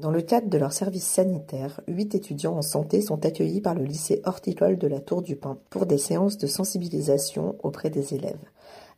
Dans le cadre de leur service sanitaire, huit étudiants en santé sont accueillis par le lycée horticole de la Tour du Pin pour des séances de sensibilisation auprès des élèves.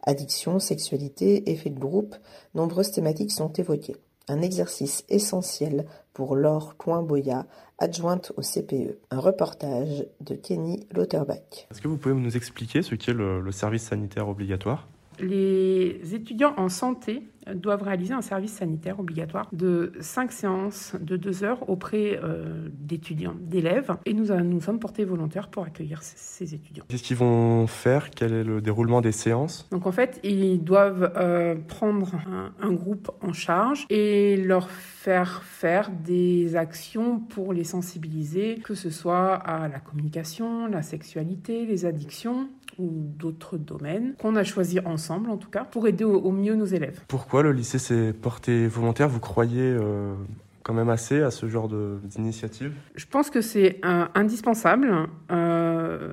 Addiction, sexualité, effet de groupe, nombreuses thématiques sont évoquées. Un exercice essentiel pour Laure Coin-Boya, adjointe au CPE. Un reportage de Kenny Lauterbach. Est-ce que vous pouvez nous expliquer ce qu'est le, le service sanitaire obligatoire? Les étudiants en santé doivent réaliser un service sanitaire obligatoire de 5 séances de 2 heures auprès euh, d'étudiants, d'élèves. Et nous euh, nous sommes portés volontaires pour accueillir ces, ces étudiants. Qu'est-ce qu'ils vont faire? Quel est le déroulement des séances? Donc en fait, ils doivent euh, prendre un, un groupe en charge et leur faire faire des actions pour les sensibiliser, que ce soit à la communication, la sexualité, les addictions ou d'autres domaines qu'on a choisi ensemble en tout cas pour aider au, au mieux nos élèves. Pourquoi le lycée s'est porté volontaire Vous croyez euh, quand même assez à ce genre d'initiative? Je pense que c'est indispensable. Euh,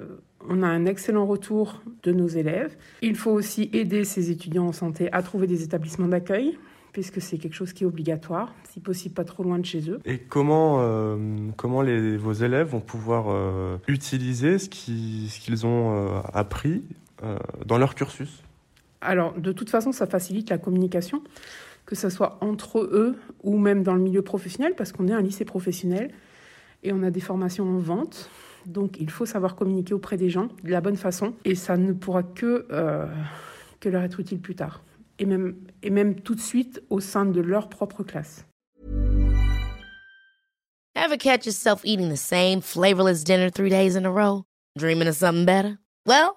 on a un excellent retour de nos élèves. Il faut aussi aider ces étudiants en santé à trouver des établissements d'accueil, puisque c'est quelque chose qui est obligatoire, si possible pas trop loin de chez eux. Et comment, euh, comment les, vos élèves vont pouvoir euh, utiliser ce qui- ce qu'ils ont euh, appris dans leur cursus? Alors, de toute façon, ça facilite la communication, que ce soit entre eux ou même dans le milieu professionnel, parce qu'on est un lycée professionnel et on a des formations en vente. Donc, il faut savoir communiquer auprès des gens de la bonne façon et ça ne pourra que, euh, leur être utile plus tard. Et même, et même tout de suite au sein de leur propre classe. Ever catch yourself eating the same flavorless dinner three days in a row? Dreaming of something better? Well,